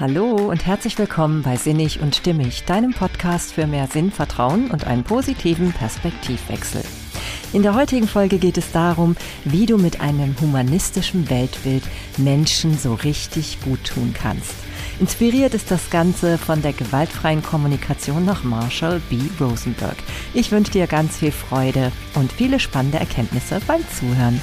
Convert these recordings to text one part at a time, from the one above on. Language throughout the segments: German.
Hallo und herzlich willkommen bei Sinnig und Stimmig, deinem Podcast für mehr Sinn, Vertrauen und einen positiven Perspektivwechsel. In der heutigen Folge geht es darum, wie du mit einem humanistischen Weltbild Menschen so richtig gut tun kannst. Inspiriert ist das Ganze von der gewaltfreien Kommunikation nach Marshall B. Rosenberg. Ich wünsche dir ganz viel Freude und viele spannende Erkenntnisse beim Zuhören.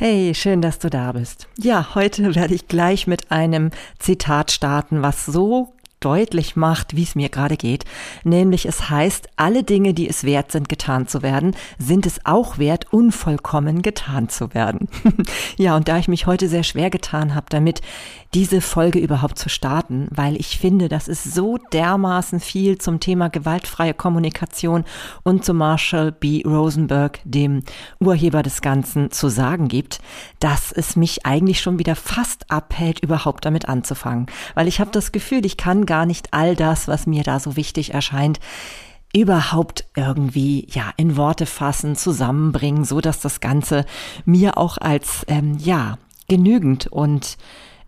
Hey, schön, dass du da bist. Ja, heute werde ich gleich mit einem Zitat starten, was so deutlich macht, wie es mir gerade geht. Nämlich es heißt, alle Dinge, die es wert sind, getan zu werden, sind es auch wert, unvollkommen getan zu werden. ja, und da ich mich heute sehr schwer getan habe, damit diese Folge überhaupt zu starten, weil ich finde, dass es so dermaßen viel zum Thema gewaltfreie Kommunikation und zu Marshall B. Rosenberg, dem Urheber des Ganzen, zu sagen gibt, dass es mich eigentlich schon wieder fast abhält, überhaupt damit anzufangen. Weil ich habe das Gefühl, ich kann gar nicht all das, was mir da so wichtig erscheint, überhaupt irgendwie ja in Worte fassen, zusammenbringen, so dass das Ganze mir auch als ähm, ja genügend und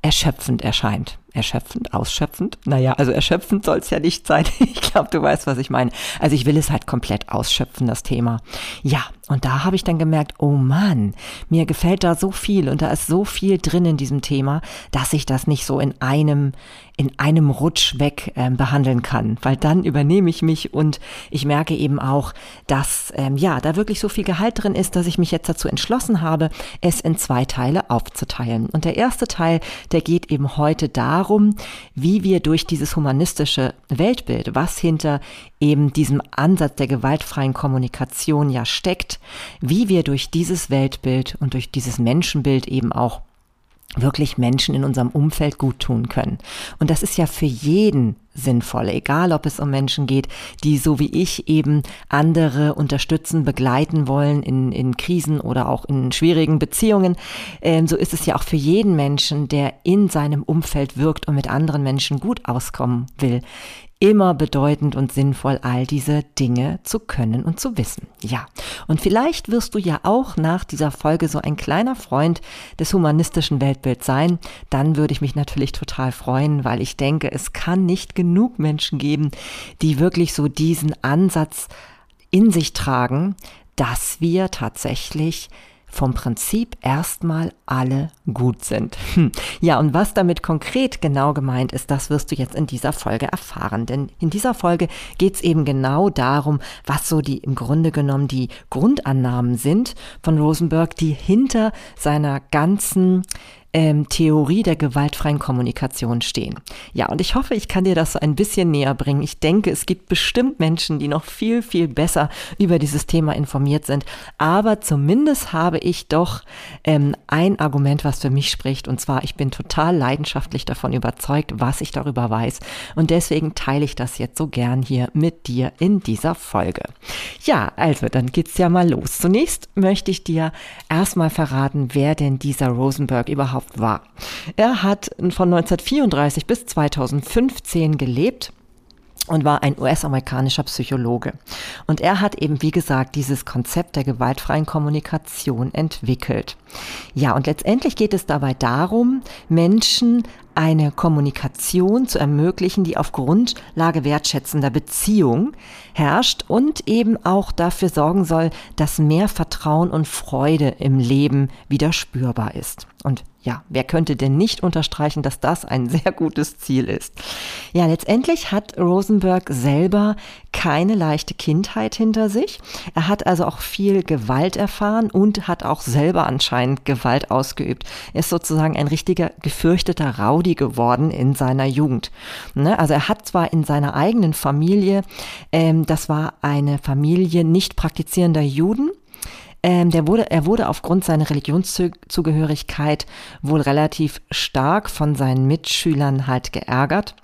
erschöpfend erscheint. Erschöpfend, ausschöpfend? Naja, also erschöpfend soll es ja nicht sein. Ich glaube, du weißt, was ich meine. Also ich will es halt komplett ausschöpfen, das Thema. Ja, und da habe ich dann gemerkt, oh Mann, mir gefällt da so viel und da ist so viel drin in diesem Thema, dass ich das nicht so in einem, in einem Rutsch weg ähm, behandeln kann. Weil dann übernehme ich mich und ich merke eben auch, dass ähm, ja, da wirklich so viel Gehalt drin ist, dass ich mich jetzt dazu entschlossen habe, es in zwei Teile aufzuteilen. Und der erste Teil, der geht eben heute darum, wie wir durch dieses humanistische Weltbild, was hinter eben diesem Ansatz der gewaltfreien Kommunikation ja steckt, wie wir durch dieses Weltbild und durch dieses Menschenbild eben auch wirklich Menschen in unserem Umfeld gut tun können. Und das ist ja für jeden sinnvoll, egal ob es um Menschen geht, die so wie ich eben andere unterstützen, begleiten wollen in, in Krisen oder auch in schwierigen Beziehungen. Ähm, so ist es ja auch für jeden Menschen, der in seinem Umfeld wirkt und mit anderen Menschen gut auskommen will, immer bedeutend und sinnvoll, all diese Dinge zu können und zu wissen. Ja, und vielleicht wirst du ja auch nach dieser Folge so ein kleiner Freund des humanistischen Weltbilds sein. Dann würde ich mich natürlich total freuen, weil ich denke, es kann nicht genug Menschen geben, die wirklich so diesen Ansatz in sich tragen, dass wir tatsächlich vom Prinzip erstmal alle gut sind. Hm. Ja, und was damit konkret genau gemeint ist, das wirst du jetzt in dieser Folge erfahren. Denn in dieser Folge geht es eben genau darum, was so die im Grunde genommen die Grundannahmen sind von Rosenberg, die hinter seiner ganzen ähm, Theorie der gewaltfreien Kommunikation stehen. Ja, und ich hoffe, ich kann dir das so ein bisschen näher bringen. Ich denke, es gibt bestimmt Menschen, die noch viel, viel besser über dieses Thema informiert sind. Aber zumindest habe ich doch ähm, ein Argument, was für mich spricht. Und zwar, ich bin total leidenschaftlich davon überzeugt, was ich darüber weiß. Und deswegen teile ich das jetzt so gern hier mit dir in dieser Folge. Ja, also, dann geht's ja mal los. Zunächst möchte ich dir erstmal verraten, wer denn dieser Rosenberg überhaupt überhaupt war. Er hat von 1934 bis 2015 gelebt und war ein US-amerikanischer Psychologe. Und er hat eben, wie gesagt, dieses Konzept der gewaltfreien Kommunikation entwickelt. Ja, und letztendlich geht es dabei darum, Menschen eine Kommunikation zu ermöglichen, die auf Grundlage wertschätzender Beziehung herrscht und eben auch dafür sorgen soll, dass mehr Vertrauen und Freude im Leben wieder spürbar ist. Und ja, wer könnte denn nicht unterstreichen, dass das ein sehr gutes Ziel ist? Ja, letztendlich hat Rosenberg selber keine leichte Kindheit hinter sich. Er hat also auch viel Gewalt erfahren und hat auch selber anscheinend Gewalt ausgeübt. Er ist sozusagen ein richtiger gefürchteter Rowdy geworden in seiner Jugend. Ne? Also er hat zwar in seiner eigenen Familie, ähm, das war eine Familie nicht praktizierender Juden, ähm, der wurde, er wurde aufgrund seiner Religionszugehörigkeit wohl relativ stark von seinen Mitschülern halt geärgert.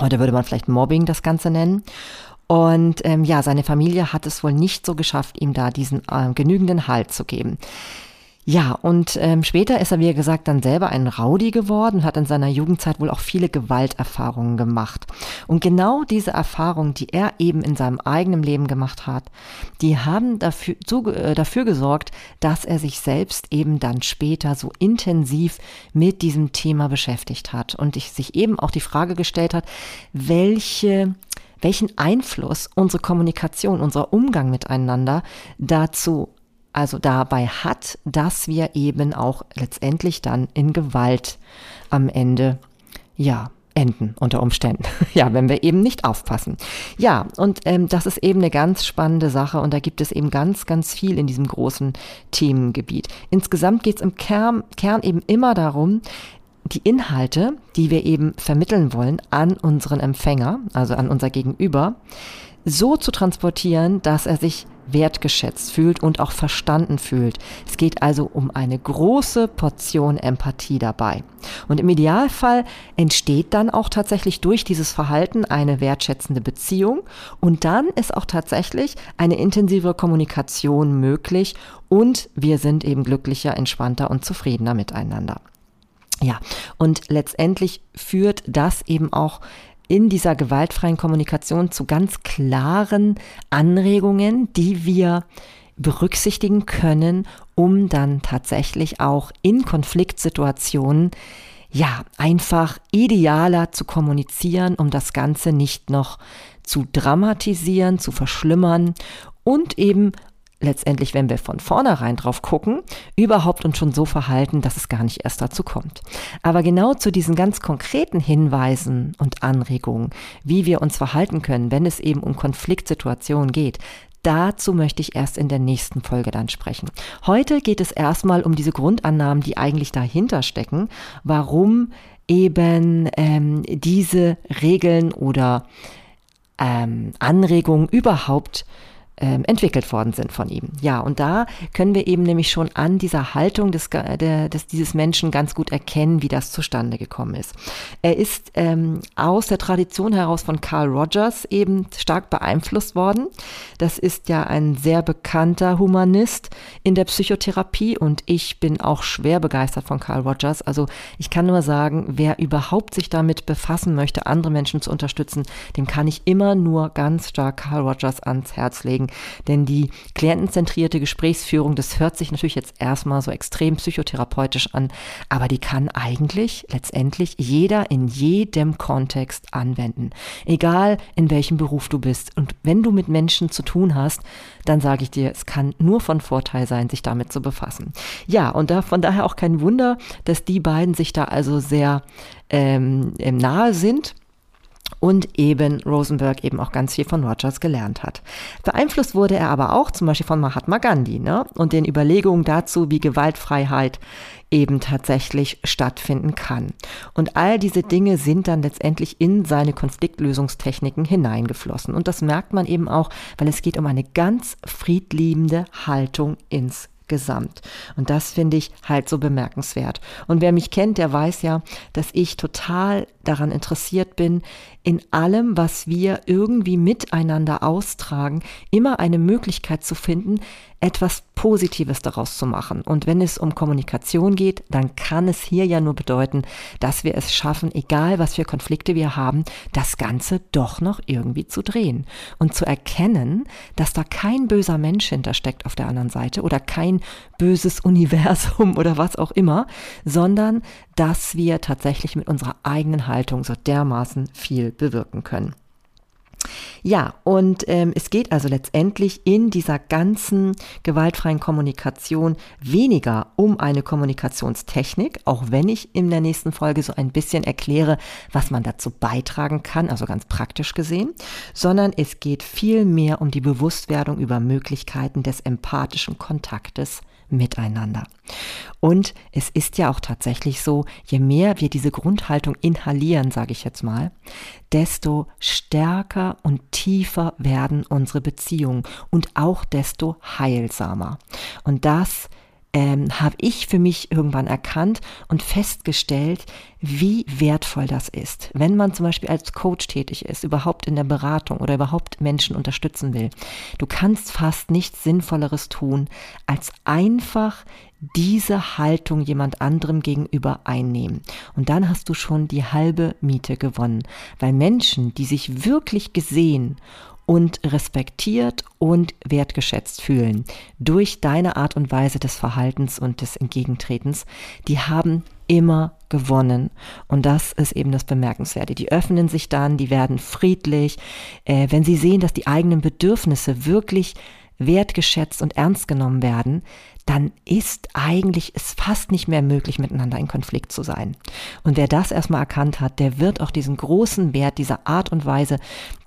Heute würde man vielleicht Mobbing das Ganze nennen. Und ähm, ja, seine Familie hat es wohl nicht so geschafft, ihm da diesen äh, genügenden Halt zu geben. Ja, und ähm, später ist er, wie gesagt, dann selber ein Rowdy geworden, hat in seiner Jugendzeit wohl auch viele Gewalterfahrungen gemacht. Und genau diese Erfahrungen, die er eben in seinem eigenen Leben gemacht hat, die haben dafür, zu, äh, dafür gesorgt, dass er sich selbst eben dann später so intensiv mit diesem Thema beschäftigt hat und sich eben auch die Frage gestellt hat, welche welchen Einfluss unsere Kommunikation, unser Umgang miteinander dazu also dabei hat, dass wir eben auch letztendlich dann in Gewalt am Ende, ja, enden unter Umständen. ja, wenn wir eben nicht aufpassen. Ja, und ähm, das ist eben eine ganz spannende Sache und da gibt es eben ganz, ganz viel in diesem großen Themengebiet. Insgesamt geht es im Kern, Kern eben immer darum, die Inhalte, die wir eben vermitteln wollen an unseren Empfänger, also an unser Gegenüber, so zu transportieren, dass er sich wertgeschätzt fühlt und auch verstanden fühlt. Es geht also um eine große Portion Empathie dabei. Und im Idealfall entsteht dann auch tatsächlich durch dieses Verhalten eine wertschätzende Beziehung und dann ist auch tatsächlich eine intensive Kommunikation möglich und wir sind eben glücklicher, entspannter und zufriedener miteinander. Ja, und letztendlich führt das eben auch in dieser gewaltfreien Kommunikation zu ganz klaren Anregungen, die wir berücksichtigen können, um dann tatsächlich auch in Konfliktsituationen ja, einfach idealer zu kommunizieren, um das Ganze nicht noch zu dramatisieren, zu verschlimmern und eben letztendlich, wenn wir von vornherein drauf gucken, überhaupt uns schon so verhalten, dass es gar nicht erst dazu kommt. Aber genau zu diesen ganz konkreten Hinweisen und Anregungen, wie wir uns verhalten können, wenn es eben um Konfliktsituationen geht, Dazu möchte ich erst in der nächsten Folge dann sprechen. Heute geht es erstmal um diese Grundannahmen, die eigentlich dahinter stecken, warum eben ähm, diese Regeln oder ähm, Anregungen überhaupt ähm, entwickelt worden sind von ihm. Ja, und da können wir eben nämlich schon an dieser Haltung des, des, dieses Menschen ganz gut erkennen, wie das zustande gekommen ist. Er ist ähm, aus der Tradition heraus von Carl Rogers eben stark beeinflusst worden. Das ist ja ein sehr bekannter Humanist in der Psychotherapie und ich bin auch schwer begeistert von Carl Rogers. Also ich kann nur sagen, wer überhaupt sich damit befassen möchte, andere Menschen zu unterstützen, dem kann ich immer nur ganz stark Carl Rogers ans Herz legen denn die klientenzentrierte Gesprächsführung, das hört sich natürlich jetzt erstmal so extrem psychotherapeutisch an, aber die kann eigentlich letztendlich jeder in jedem Kontext anwenden. Egal in welchem Beruf du bist. Und wenn du mit Menschen zu tun hast, dann sage ich dir, es kann nur von Vorteil sein, sich damit zu befassen. Ja, und da, von daher auch kein Wunder, dass die beiden sich da also sehr ähm, nahe sind und eben Rosenberg eben auch ganz viel von Rogers gelernt hat. Beeinflusst wurde er aber auch zum Beispiel von Mahatma Gandhi ne? und den Überlegungen dazu, wie Gewaltfreiheit eben tatsächlich stattfinden kann. Und all diese Dinge sind dann letztendlich in seine Konfliktlösungstechniken hineingeflossen. Und das merkt man eben auch, weil es geht um eine ganz friedliebende Haltung ins gesamt. Und das finde ich halt so bemerkenswert. Und wer mich kennt, der weiß ja, dass ich total daran interessiert bin, in allem, was wir irgendwie miteinander austragen, immer eine Möglichkeit zu finden, etwas Positives daraus zu machen. Und wenn es um Kommunikation geht, dann kann es hier ja nur bedeuten, dass wir es schaffen, egal was für Konflikte wir haben, das Ganze doch noch irgendwie zu drehen. Und zu erkennen, dass da kein böser Mensch hintersteckt auf der anderen Seite oder kein böses Universum oder was auch immer, sondern dass wir tatsächlich mit unserer eigenen Haltung so dermaßen viel bewirken können. Ja, und ähm, es geht also letztendlich in dieser ganzen gewaltfreien Kommunikation weniger um eine Kommunikationstechnik, auch wenn ich in der nächsten Folge so ein bisschen erkläre, was man dazu beitragen kann, also ganz praktisch gesehen, sondern es geht viel mehr um die Bewusstwerdung über Möglichkeiten des empathischen Kontaktes miteinander. Und es ist ja auch tatsächlich so, je mehr wir diese Grundhaltung inhalieren, sage ich jetzt mal, desto stärker und tiefer werden unsere Beziehungen und auch desto heilsamer. Und das ähm, habe ich für mich irgendwann erkannt und festgestellt, wie wertvoll das ist, wenn man zum Beispiel als Coach tätig ist, überhaupt in der Beratung oder überhaupt Menschen unterstützen will. Du kannst fast nichts Sinnvolleres tun, als einfach diese Haltung jemand anderem gegenüber einnehmen. Und dann hast du schon die halbe Miete gewonnen, weil Menschen, die sich wirklich gesehen und respektiert und wertgeschätzt fühlen durch deine Art und Weise des Verhaltens und des Entgegentretens, die haben immer gewonnen. Und das ist eben das Bemerkenswerte. Die öffnen sich dann, die werden friedlich, äh, wenn sie sehen, dass die eigenen Bedürfnisse wirklich wertgeschätzt und ernst genommen werden, dann ist eigentlich es fast nicht mehr möglich, miteinander in Konflikt zu sein. Und wer das erstmal erkannt hat, der wird auch diesen großen Wert dieser Art und Weise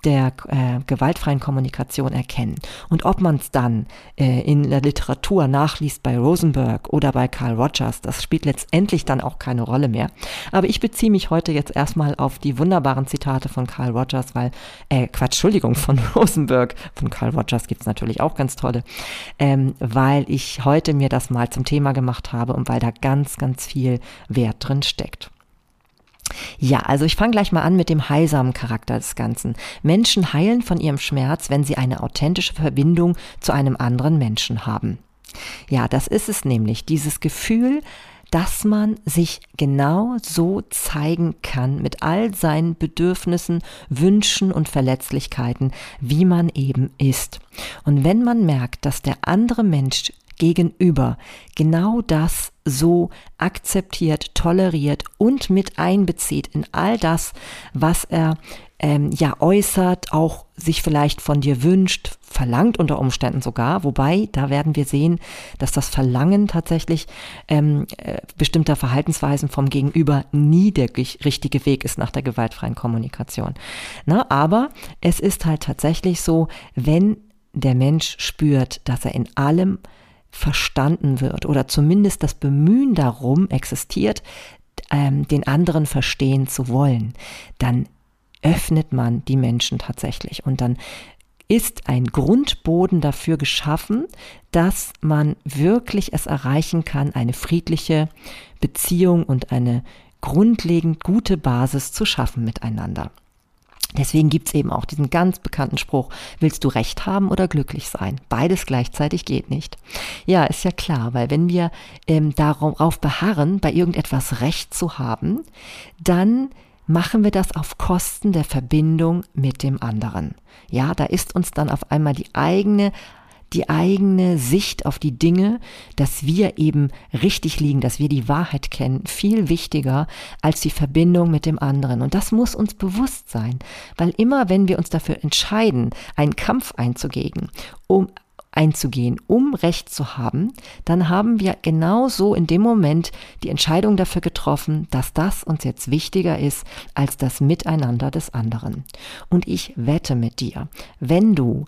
der äh, gewaltfreien Kommunikation erkennen. Und ob man es dann äh, in der Literatur nachliest bei Rosenberg oder bei Carl Rogers, das spielt letztendlich dann auch keine Rolle mehr. Aber ich beziehe mich heute jetzt erstmal auf die wunderbaren Zitate von Carl Rogers, weil, äh, Quatsch, Entschuldigung, von Rosenberg, von Carl Rogers gibt's natürlich auch ganz tolle, ähm, weil ich heute heute mir das mal zum Thema gemacht habe und weil da ganz, ganz viel Wert drin steckt. Ja, also ich fange gleich mal an mit dem heilsamen Charakter des Ganzen. Menschen heilen von ihrem Schmerz, wenn sie eine authentische Verbindung zu einem anderen Menschen haben. Ja, das ist es nämlich, dieses Gefühl, dass man sich genau so zeigen kann mit all seinen Bedürfnissen, Wünschen und Verletzlichkeiten, wie man eben ist. Und wenn man merkt, dass der andere Mensch gegenüber genau das so akzeptiert, toleriert und mit einbezieht in all das, was er ähm, ja äußert, auch sich vielleicht von dir wünscht, verlangt unter Umständen sogar, wobei da werden wir sehen, dass das Verlangen tatsächlich ähm, äh, bestimmter Verhaltensweisen vom Gegenüber nie der richtige Weg ist nach der gewaltfreien Kommunikation. Na, aber es ist halt tatsächlich so, wenn der Mensch spürt, dass er in allem verstanden wird oder zumindest das Bemühen darum existiert, ähm, den anderen verstehen zu wollen, dann öffnet man die Menschen tatsächlich und dann ist ein Grundboden dafür geschaffen, dass man wirklich es erreichen kann, eine friedliche Beziehung und eine grundlegend gute Basis zu schaffen miteinander. Deswegen gibt's eben auch diesen ganz bekannten Spruch, willst du Recht haben oder glücklich sein? Beides gleichzeitig geht nicht. Ja, ist ja klar, weil wenn wir ähm, darauf beharren, bei irgendetwas Recht zu haben, dann machen wir das auf Kosten der Verbindung mit dem anderen. Ja, da ist uns dann auf einmal die eigene die eigene Sicht auf die Dinge, dass wir eben richtig liegen, dass wir die Wahrheit kennen, viel wichtiger als die Verbindung mit dem anderen. Und das muss uns bewusst sein, weil immer wenn wir uns dafür entscheiden, einen Kampf einzugehen, um einzugehen, um Recht zu haben, dann haben wir genauso in dem Moment die Entscheidung dafür getroffen, dass das uns jetzt wichtiger ist als das Miteinander des anderen. Und ich wette mit dir, wenn du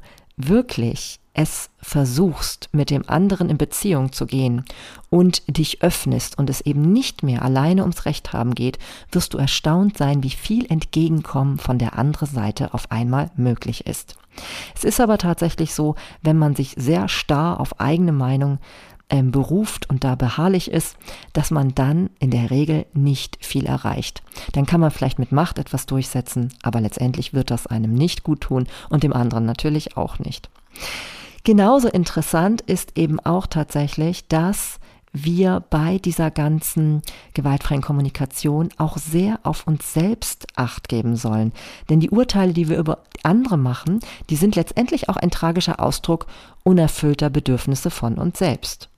wirklich es versuchst, mit dem anderen in Beziehung zu gehen und dich öffnest und es eben nicht mehr alleine ums Recht haben geht, wirst du erstaunt sein, wie viel Entgegenkommen von der anderen Seite auf einmal möglich ist. Es ist aber tatsächlich so, wenn man sich sehr starr auf eigene Meinung ähm, beruft und da beharrlich ist, dass man dann in der Regel nicht viel erreicht. Dann kann man vielleicht mit Macht etwas durchsetzen, aber letztendlich wird das einem nicht gut tun und dem anderen natürlich auch nicht. Genauso interessant ist eben auch tatsächlich, dass wir bei dieser ganzen gewaltfreien Kommunikation auch sehr auf uns selbst acht geben sollen. Denn die Urteile, die wir über andere machen, die sind letztendlich auch ein tragischer Ausdruck unerfüllter Bedürfnisse von uns selbst.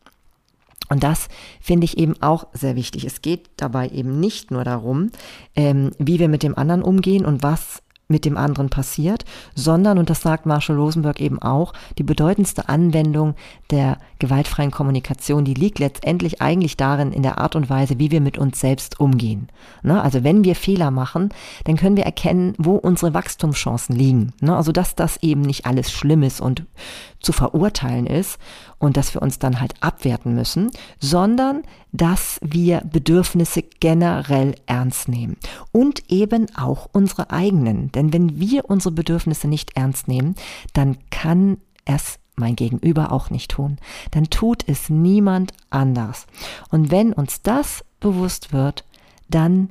Und das finde ich eben auch sehr wichtig. Es geht dabei eben nicht nur darum, ähm, wie wir mit dem anderen umgehen und was mit dem anderen passiert, sondern, und das sagt Marshall Rosenberg eben auch, die bedeutendste Anwendung der gewaltfreien Kommunikation, die liegt letztendlich eigentlich darin, in der Art und Weise, wie wir mit uns selbst umgehen. Ne? Also wenn wir Fehler machen, dann können wir erkennen, wo unsere Wachstumschancen liegen. Ne? Also dass das eben nicht alles schlimm ist und zu verurteilen ist und dass wir uns dann halt abwerten müssen, sondern dass wir Bedürfnisse generell ernst nehmen und eben auch unsere eigenen. Denn wenn wir unsere Bedürfnisse nicht ernst nehmen, dann kann es mein Gegenüber auch nicht tun. Dann tut es niemand anders. Und wenn uns das bewusst wird, dann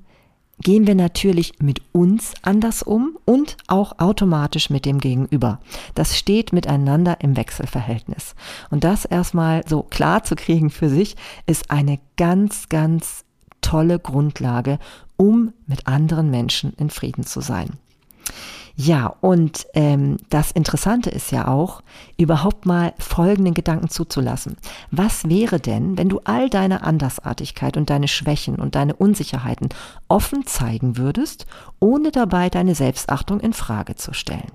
gehen wir natürlich mit uns anders um und auch automatisch mit dem Gegenüber. Das steht miteinander im Wechselverhältnis. Und das erstmal so klar zu kriegen für sich, ist eine ganz, ganz tolle Grundlage, um mit anderen Menschen in Frieden zu sein. Ja, und ähm, das Interessante ist ja auch, überhaupt mal folgenden Gedanken zuzulassen. Was wäre denn, wenn du all deine Andersartigkeit und deine Schwächen und deine Unsicherheiten offen zeigen würdest, ohne dabei deine Selbstachtung in Frage zu stellen?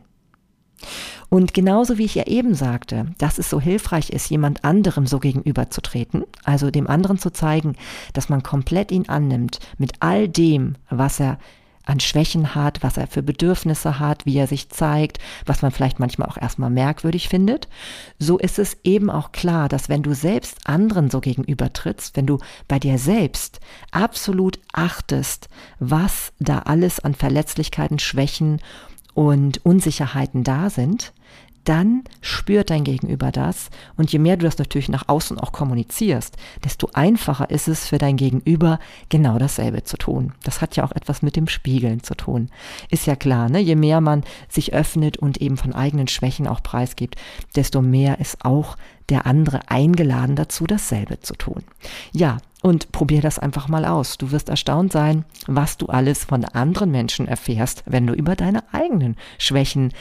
Und genauso wie ich ja eben sagte, dass es so hilfreich ist, jemand anderem so gegenüberzutreten, also dem anderen zu zeigen, dass man komplett ihn annimmt mit all dem, was er an Schwächen hat, was er für Bedürfnisse hat, wie er sich zeigt, was man vielleicht manchmal auch erstmal merkwürdig findet, so ist es eben auch klar, dass wenn du selbst anderen so gegenübertrittst, wenn du bei dir selbst absolut achtest, was da alles an Verletzlichkeiten, Schwächen und Unsicherheiten da sind, dann spürt dein Gegenüber das. Und je mehr du das natürlich nach außen auch kommunizierst, desto einfacher ist es für dein Gegenüber, genau dasselbe zu tun. Das hat ja auch etwas mit dem Spiegeln zu tun. Ist ja klar, ne? Je mehr man sich öffnet und eben von eigenen Schwächen auch preisgibt, desto mehr ist auch der andere eingeladen dazu, dasselbe zu tun. Ja, und probier das einfach mal aus. Du wirst erstaunt sein, was du alles von anderen Menschen erfährst, wenn du über deine eigenen Schwächen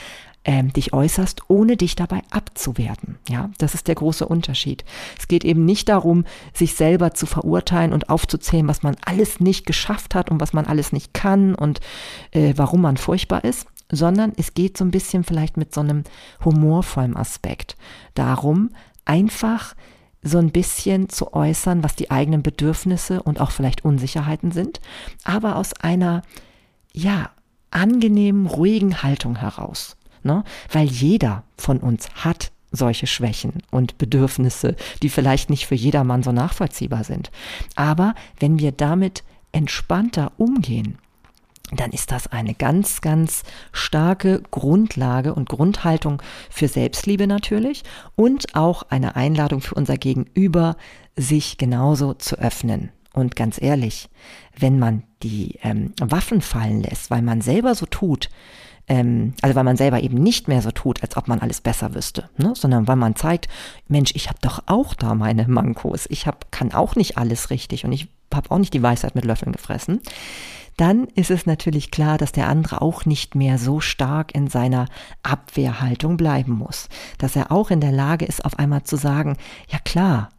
ähm, dich äußerst, ohne dich dabei abzuwerten. Ja, das ist der große Unterschied. Es geht eben nicht darum, sich selber zu verurteilen und aufzuzählen, was man alles nicht geschafft hat und was man alles nicht kann und äh, warum man furchtbar ist, sondern es geht so ein bisschen vielleicht mit so einem humorvollen Aspekt darum, einfach so ein bisschen zu äußern, was die eigenen Bedürfnisse und auch vielleicht Unsicherheiten sind, aber aus einer, ja, angenehmen, ruhigen Haltung heraus ne? weil jeder von uns hat solche Schwächen und Bedürfnisse, die vielleicht nicht für jedermann so nachvollziehbar sind. Aber wenn wir damit entspannter umgehen, dann ist das eine ganz, ganz starke Grundlage und Grundhaltung für Selbstliebe natürlich und auch eine Einladung für unser Gegenüber, sich genauso zu öffnen. Und ganz ehrlich, wenn man die ähm, Waffen fallen lässt, weil man selber so tut, ähm, also weil man selber eben nicht mehr so tut, als ob man alles besser wüsste, ne? sondern weil man zeigt, Mensch, ich habe doch auch da meine Mankos, ich hab, kann auch nicht alles richtig und ich habe auch nicht die Weisheit mit Löffeln gefressen, dann ist es natürlich klar, dass der andere auch nicht mehr so stark in seiner Abwehrhaltung bleiben muss, dass er auch in der Lage ist, auf einmal zu sagen, ja klar,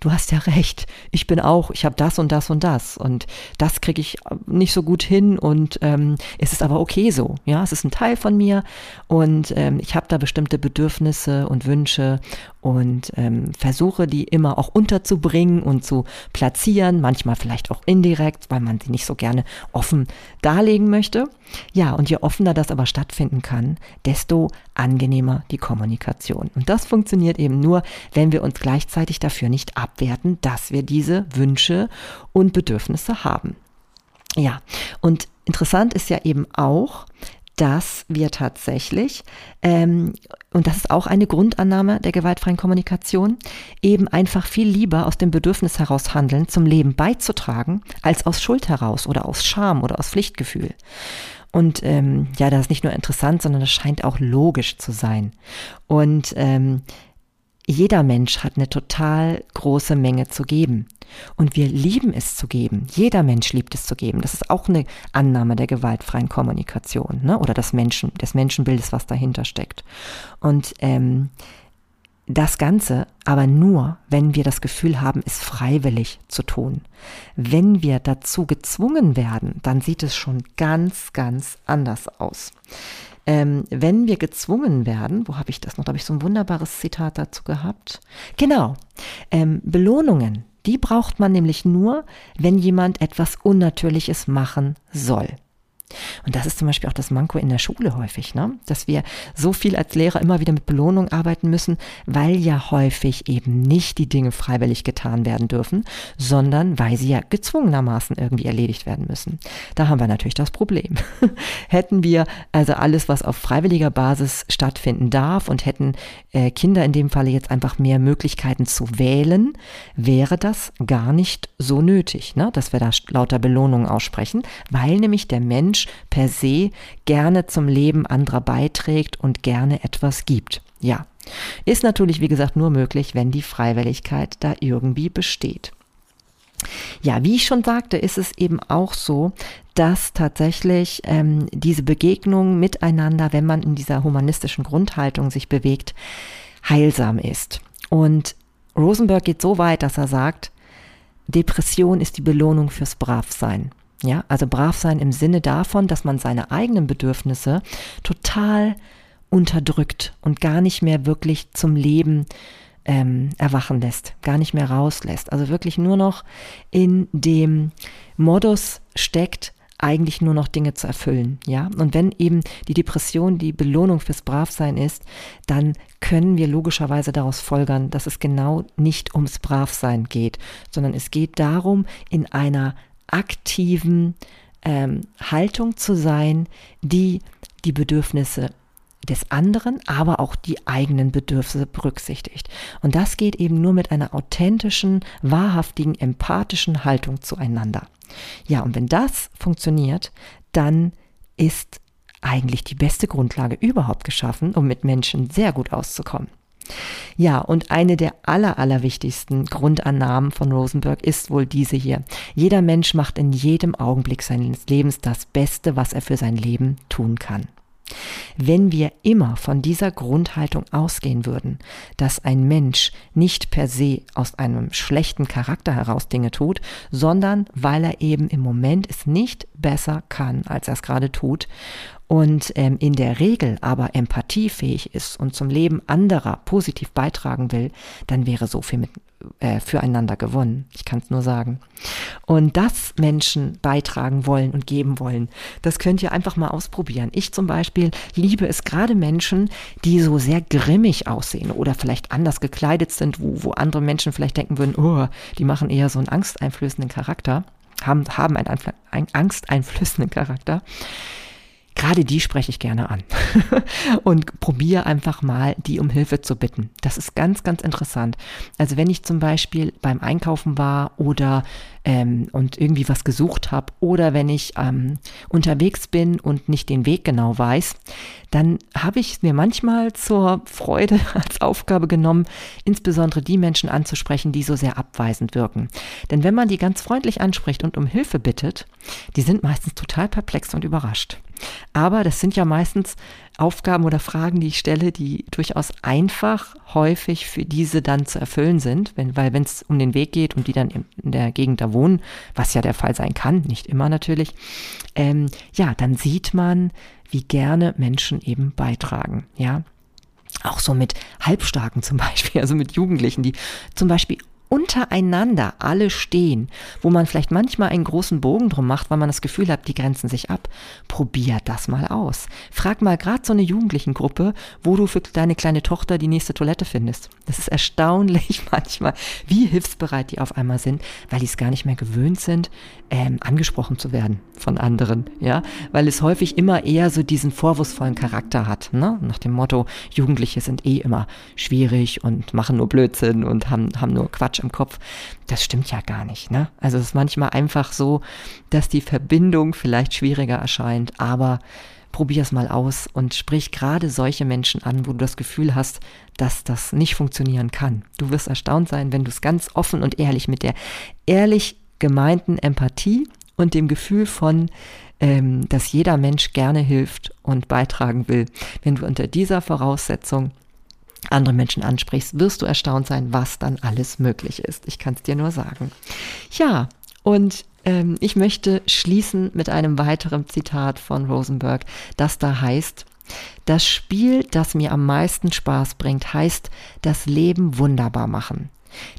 du hast ja recht, ich bin auch, ich habe das und das und das. Und das kriege ich nicht so gut hin. Und ähm, es ist aber okay so, ja, es ist ein Teil von mir. Und ähm, ich habe da bestimmte Bedürfnisse und Wünsche und ähm, versuche die immer auch unterzubringen und zu platzieren, manchmal vielleicht auch indirekt, weil man sie nicht so gerne offen darlegen möchte. Ja, und je offener das aber stattfinden kann, desto angenehmer die Kommunikation. Und das funktioniert eben nur, wenn wir uns gleichzeitig dafür nicht abwerten, dass wir diese Wünsche und Bedürfnisse haben. Ja, und interessant ist ja eben auch, dass wir tatsächlich, ähm, und das ist auch eine Grundannahme der gewaltfreien Kommunikation, eben einfach viel lieber aus dem Bedürfnis heraus handeln, zum Leben beizutragen, als aus Schuld heraus oder aus Scham oder aus Pflichtgefühl. Und ähm, ja, das ist nicht nur interessant, sondern das scheint auch logisch zu sein. Und ähm, jeder Mensch hat eine total große Menge zu geben. Und wir lieben es zu geben. Jeder Mensch liebt es zu geben. Das ist auch eine Annahme der gewaltfreien Kommunikation ne? oder des Menschen, des Menschenbildes, was dahinter steckt. Und ähm, das Ganze aber nur, wenn wir das Gefühl haben, es freiwillig zu tun. Wenn wir dazu gezwungen werden, dann sieht es schon ganz, ganz anders aus. Ähm, wenn wir gezwungen werden, wo habe ich das noch? Da habe ich so ein wunderbares Zitat dazu gehabt. Genau, ähm, Belohnungen, die braucht man nämlich nur, wenn jemand etwas Unnatürliches machen soll. Und das ist zum Beispiel auch das Manko in der Schule häufig, ne? dass wir so viel als Lehrer immer wieder mit Belohnung arbeiten müssen, weil ja häufig eben nicht die Dinge freiwillig getan werden dürfen, sondern weil sie ja gezwungenermaßen irgendwie erledigt werden müssen. Da haben wir natürlich das Problem. hätten wir also alles, was auf freiwilliger Basis stattfinden darf und hätten äh, Kinder in dem Falle jetzt einfach mehr Möglichkeiten zu wählen, wäre das gar nicht so nötig, ne? dass wir da lauter Belohnungen aussprechen, weil nämlich der Mensch Mensch per se gerne zum Leben anderer beiträgt und gerne etwas gibt. Ja, ist natürlich, wie gesagt, nur möglich, wenn die Freiwilligkeit da irgendwie besteht. Ja, wie ich schon sagte, ist es eben auch so, dass tatsächlich ähm, diese Begegnung miteinander, wenn man in dieser humanistischen Grundhaltung sich bewegt, heilsam ist. Und Rosenberg geht so weit, dass er sagt, Depression ist die Belohnung fürs Bravsein. Ja, also brav sein im Sinne davon, dass man seine eigenen Bedürfnisse total unterdrückt und gar nicht mehr wirklich zum Leben ähm, erwachen lässt, gar nicht mehr rauslässt. Also wirklich nur noch in dem Modus steckt, eigentlich nur noch Dinge zu erfüllen, ja. Und wenn eben die Depression die Belohnung fürs Bravsein ist, dann können wir logischerweise daraus folgern, dass es genau nicht ums Bravsein geht, sondern es geht darum, in einer aktiven ähm, Haltung zu sein, die die Bedürfnisse des anderen, aber auch die eigenen Bedürfnisse berücksichtigt. Und das geht eben nur mit einer authentischen, wahrhaftigen, empathischen Haltung zueinander. Ja, und wenn das funktioniert, dann ist eigentlich die beste Grundlage überhaupt geschaffen, um mit Menschen sehr gut auszukommen. Ja, und eine der aller, allerwichtigsten Grundannahmen von Rosenberg ist wohl diese hier. Jeder Mensch macht in jedem Augenblick seines Lebens das Beste, was er für sein Leben tun kann. Wenn wir immer von dieser Grundhaltung ausgehen würden, dass ein Mensch nicht per se aus einem schlechten Charakter heraus Dinge tut, sondern weil er eben im Moment es nicht besser kann, als er es gerade tut und ähm, in der Regel aber empathiefähig ist und zum Leben anderer positiv beitragen will, dann wäre so viel mit, äh, füreinander gewonnen. Ich kann es nur sagen. Und dass Menschen beitragen wollen und geben wollen, das könnt ihr einfach mal ausprobieren. Ich zum Beispiel liebe es gerade Menschen, die so sehr grimmig aussehen oder vielleicht anders gekleidet sind, wo, wo andere Menschen vielleicht denken würden, oh, die machen eher so einen angsteinflößenden Charakter, haben, haben einen, einen angsteinflößenden Charakter gerade die spreche ich gerne an und probiere einfach mal, die um Hilfe zu bitten. Das ist ganz, ganz interessant. Also wenn ich zum Beispiel beim Einkaufen war oder ähm, und irgendwie was gesucht habe oder wenn ich ähm, unterwegs bin und nicht den Weg genau weiß, dann habe ich mir manchmal zur Freude als Aufgabe genommen, insbesondere die Menschen anzusprechen, die so sehr abweisend wirken. Denn wenn man die ganz freundlich anspricht und um Hilfe bittet, die sind meistens total perplex und überrascht. Aber das sind ja meistens Aufgaben oder Fragen, die ich stelle, die durchaus einfach häufig für diese dann zu erfüllen sind, wenn, weil wenn es um den Weg geht und die dann in der Gegend da wohnen, was ja der Fall sein kann, nicht immer natürlich, ähm, ja, dann sieht man, wie gerne Menschen eben beitragen, ja. Auch so mit Halbstarken zum Beispiel, also mit Jugendlichen, die zum Beispiel untereinander alle stehen, wo man vielleicht manchmal einen großen Bogen drum macht, weil man das Gefühl hat, die grenzen sich ab. Probier das mal aus. Frag mal gerade so eine Jugendlichen-Gruppe, wo du für deine kleine Tochter die nächste Toilette findest. Das ist erstaunlich manchmal, wie hilfsbereit die auf einmal sind, weil die es gar nicht mehr gewöhnt sind, ähm, angesprochen zu werden von anderen, ja, weil es häufig immer eher so diesen vorwurfsvollen Charakter hat, ne? nach dem Motto, Jugendliche sind eh immer schwierig und machen nur Blödsinn und haben, haben nur Quatsch Quatsch im Kopf. Das stimmt ja gar nicht. Ne? Also es ist manchmal einfach so, dass die Verbindung vielleicht schwieriger erscheint, aber probier es mal aus und sprich gerade solche Menschen an, wo du das Gefühl hast, dass das nicht funktionieren kann. Du wirst erstaunt sein, wenn du es ganz offen und ehrlich mit der ehrlich gemeinten Empathie und dem Gefühl von, ähm, dass jeder Mensch gerne hilft und beitragen will, wenn du unter dieser Voraussetzung andere Menschen ansprichst, wirst du erstaunt sein, was dann alles möglich ist. Ich kann es dir nur sagen. Ja, und ähm, ich möchte schließen mit einem weiteren Zitat von Rosenberg, das da heißt, das Spiel, das mir am meisten Spaß bringt, heißt das Leben wunderbar machen.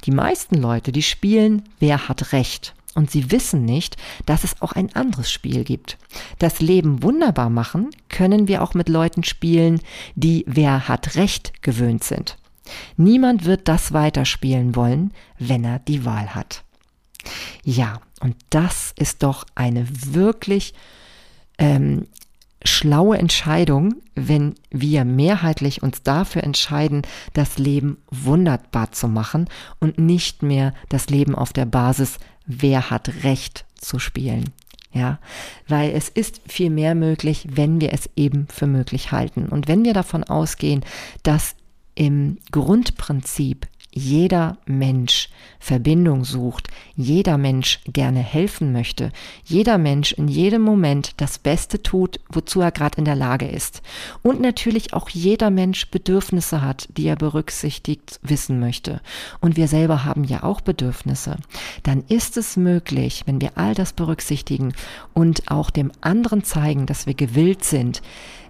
Die meisten Leute, die spielen, wer hat Recht und sie wissen nicht, dass es auch ein anderes Spiel gibt. Das Leben wunderbar machen können wir auch mit Leuten spielen, die wer hat Recht gewöhnt sind. Niemand wird das weiterspielen wollen, wenn er die Wahl hat. Ja, und das ist doch eine wirklich ähm, schlaue Entscheidung, wenn wir mehrheitlich uns dafür entscheiden, das Leben wunderbar zu machen und nicht mehr das Leben auf der Basis, wer hat Recht zu spielen. Ja, weil es ist viel mehr möglich, wenn wir es eben für möglich halten. Und wenn wir davon ausgehen, dass im Grundprinzip jeder Mensch Verbindung sucht, jeder Mensch gerne helfen möchte, jeder Mensch in jedem Moment das Beste tut, wozu er gerade in der Lage ist. Und natürlich auch jeder Mensch Bedürfnisse hat, die er berücksichtigt wissen möchte. Und wir selber haben ja auch Bedürfnisse. Dann ist es möglich, wenn wir all das berücksichtigen und auch dem anderen zeigen, dass wir gewillt sind,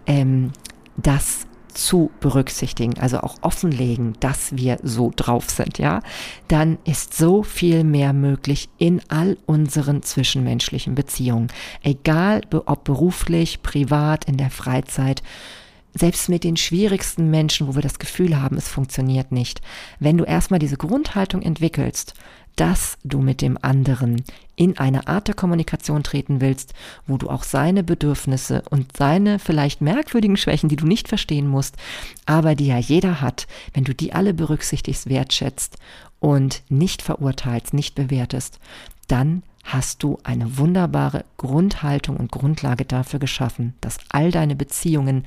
ähm, das zu berücksichtigen, also auch offenlegen, dass wir so drauf sind, ja, dann ist so viel mehr möglich in all unseren zwischenmenschlichen Beziehungen. Egal ob beruflich, privat, in der Freizeit, selbst mit den schwierigsten Menschen, wo wir das Gefühl haben, es funktioniert nicht. Wenn du erstmal diese Grundhaltung entwickelst, dass du mit dem anderen in eine Art der Kommunikation treten willst, wo du auch seine Bedürfnisse und seine vielleicht merkwürdigen Schwächen, die du nicht verstehen musst, aber die ja jeder hat, wenn du die alle berücksichtigst, wertschätzt und nicht verurteilst, nicht bewertest, dann hast du eine wunderbare Grundhaltung und Grundlage dafür geschaffen, dass all deine Beziehungen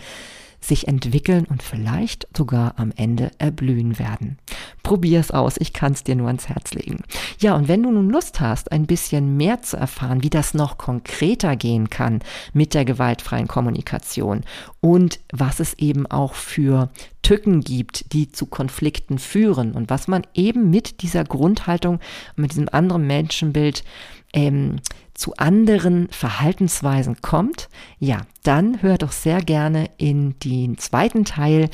sich entwickeln und vielleicht sogar am Ende erblühen werden. Probier es aus, ich kann es dir nur ans Herz legen. Ja, und wenn du nun Lust hast, ein bisschen mehr zu erfahren, wie das noch konkreter gehen kann mit der gewaltfreien Kommunikation und was es eben auch für Tücken gibt, die zu Konflikten führen und was man eben mit dieser Grundhaltung, mit diesem anderen Menschenbild ähm, zu anderen Verhaltensweisen kommt, ja, dann hör doch sehr gerne in den zweiten Teil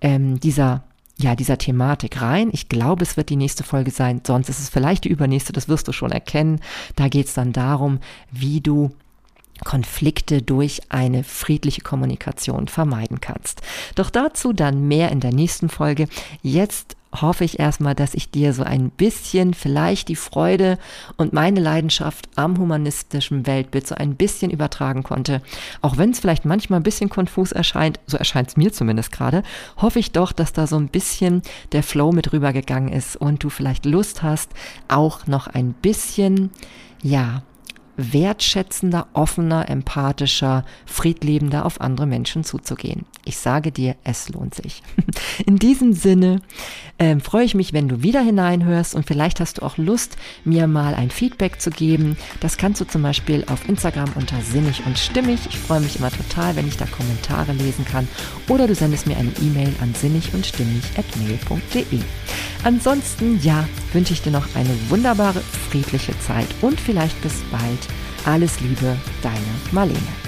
ähm, dieser ja, dieser Thematik rein. Ich glaube, es wird die nächste Folge sein, sonst ist es vielleicht die übernächste, das wirst du schon erkennen. Da geht es dann darum, wie du Konflikte durch eine friedliche Kommunikation vermeiden kannst. Doch dazu dann mehr in der nächsten Folge. Jetzt hoffe ich erstmal, dass ich dir so ein bisschen vielleicht die Freude und meine Leidenschaft am humanistischen Weltbild so ein bisschen übertragen konnte. Auch wenn es vielleicht manchmal ein bisschen konfus erscheint, so erscheint es mir zumindest gerade, hoffe ich doch, dass da so ein bisschen der Flow mit rübergegangen ist und du vielleicht Lust hast, auch noch ein bisschen, ja, wertschätzender, offener, empathischer, friedliebender auf andere Menschen zuzugehen. Ich sage dir, es lohnt sich. In diesem Sinne ähm, freue ich mich, wenn du wieder hineinhörst und vielleicht hast du auch Lust, mir mal ein Feedback zu geben. Das kannst du zum Beispiel auf Instagram unter sinnig und stimmig. Ich freue mich immer total, wenn ich da Kommentare lesen kann. Oder du sendest mir eine E-Mail an sinnig und stimmig. Ansonsten, ja, wünsche ich dir noch eine wunderbare, friedliche Zeit und vielleicht bis bald. Alles Liebe, deine Marlene.